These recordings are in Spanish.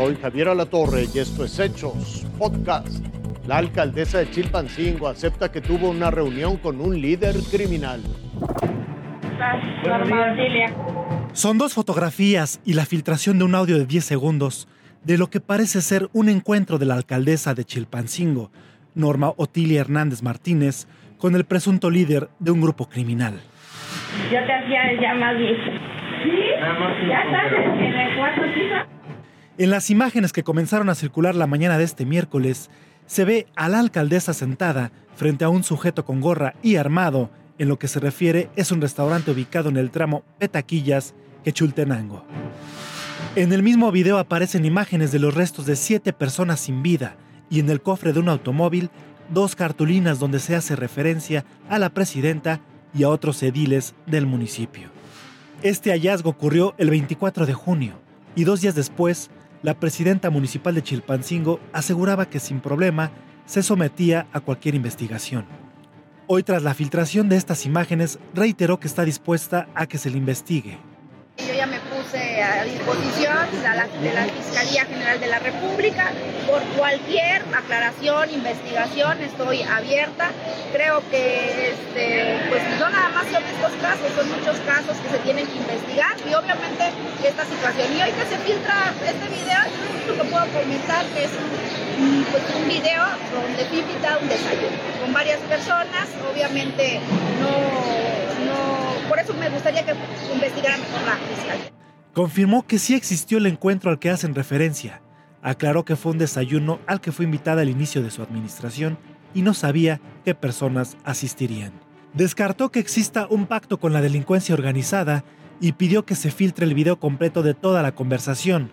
Soy Javier Alatorre y esto es Hechos Podcast. La alcaldesa de Chilpancingo acepta que tuvo una reunión con un líder criminal. Son dos fotografías y la filtración de un audio de 10 segundos de lo que parece ser un encuentro de la alcaldesa de Chilpancingo, Norma Otilia Hernández Martínez, con el presunto líder de un grupo criminal. Yo te hacía ya más ¿Sí? ¿Ya estás en el cuarto En las imágenes que comenzaron a circular la mañana de este miércoles, se ve a la alcaldesa sentada frente a un sujeto con gorra y armado en lo que se refiere es un restaurante ubicado en el tramo Petaquillas, Quechultenango. En el mismo video aparecen imágenes de los restos de siete personas sin vida y en el cofre de un automóvil dos cartulinas donde se hace referencia a la presidenta y a otros ediles del municipio. Este hallazgo ocurrió el 24 de junio y dos días después, la presidenta municipal de Chilpancingo aseguraba que sin problema se sometía a cualquier investigación. Hoy, tras la filtración de estas imágenes, reiteró que está dispuesta a que se le investigue a disposición de la, Fiscalía General de la República por cualquier aclaración, investigación, estoy abierta. Creo que este, pues no nada más son estos casos, son muchos casos que se tienen que investigar y obviamente esta situación. Y hoy que se filtra este video, lo que puedo comentar que es un, pues, un video donde invita un desayuno con varias personas, obviamente no, no, por eso me gustaría que investigaran mejor la fiscalía. Confirmó que sí existió el encuentro al que hacen referencia. Aclaró que fue un desayuno al que fue invitada al inicio de su administración y no sabía qué personas asistirían. Descartó que exista un pacto con la delincuencia organizada y pidió que se filtre el video completo de toda la conversación,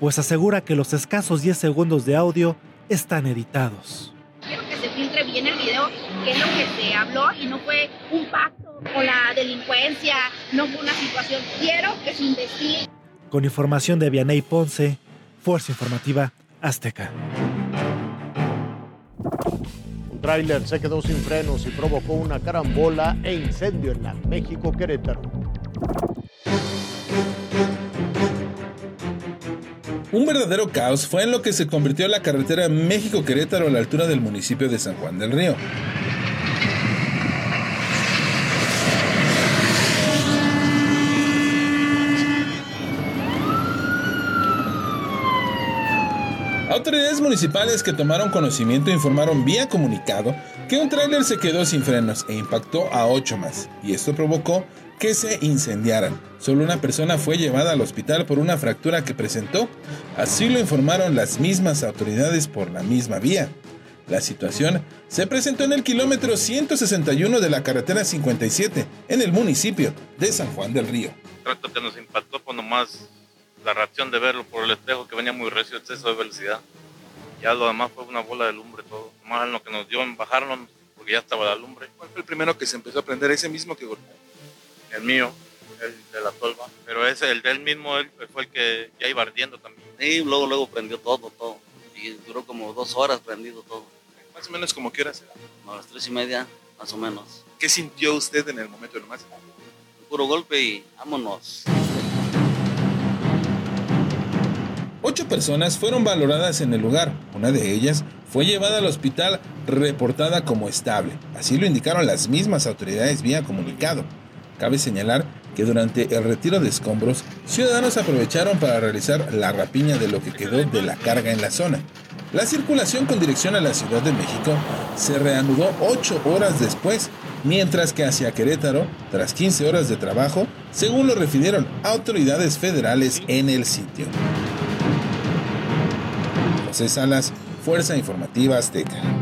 pues asegura que los escasos 10 segundos de audio están editados. Filtre bien el video, que es lo que se habló y no fue un pacto o la delincuencia, no fue una situación. Quiero que se investigue. Con información de Vianey Ponce, Fuerza Informativa Azteca. Un tráiler se quedó sin frenos y provocó una carambola e incendio en la México Querétaro. Un verdadero caos fue en lo que se convirtió la carretera México-Querétaro a la altura del municipio de San Juan del Río. Autoridades municipales que tomaron conocimiento informaron vía comunicado que un tráiler se quedó sin frenos e impactó a ocho más, y esto provocó que se incendiaran. Solo una persona fue llevada al hospital por una fractura que presentó, así lo informaron las mismas autoridades por la misma vía. La situación se presentó en el kilómetro 161 de la carretera 57, en el municipio de San Juan del Río. Trato que nos impactó por nomás la reacción de verlo por el espejo que venía muy recio, exceso de velocidad. Ya lo demás fue una bola de lumbre todo. Más lo que nos dio en bajarnos porque ya estaba la lumbre. ¿Cuál fue el primero que se empezó a prender? ¿Ese mismo que golpeó? El mío, el de la tolva. Pero ese, el del mismo, él fue el que ya iba ardiendo también. Sí, luego, luego prendió todo, todo. Y duró como dos horas prendido todo. Más o menos como qué horas A las tres y media, más o menos. ¿Qué sintió usted en el momento de nomás? Un puro golpe y vámonos. Ocho personas fueron valoradas en el lugar. Una de ellas fue llevada al hospital reportada como estable. Así lo indicaron las mismas autoridades vía comunicado. Cabe señalar que durante el retiro de escombros, ciudadanos aprovecharon para realizar la rapiña de lo que quedó de la carga en la zona. La circulación con dirección a la Ciudad de México se reanudó ocho horas después, mientras que hacia Querétaro, tras 15 horas de trabajo, según lo refirieron autoridades federales en el sitio. José Salas, Fuerza Informativa Azteca.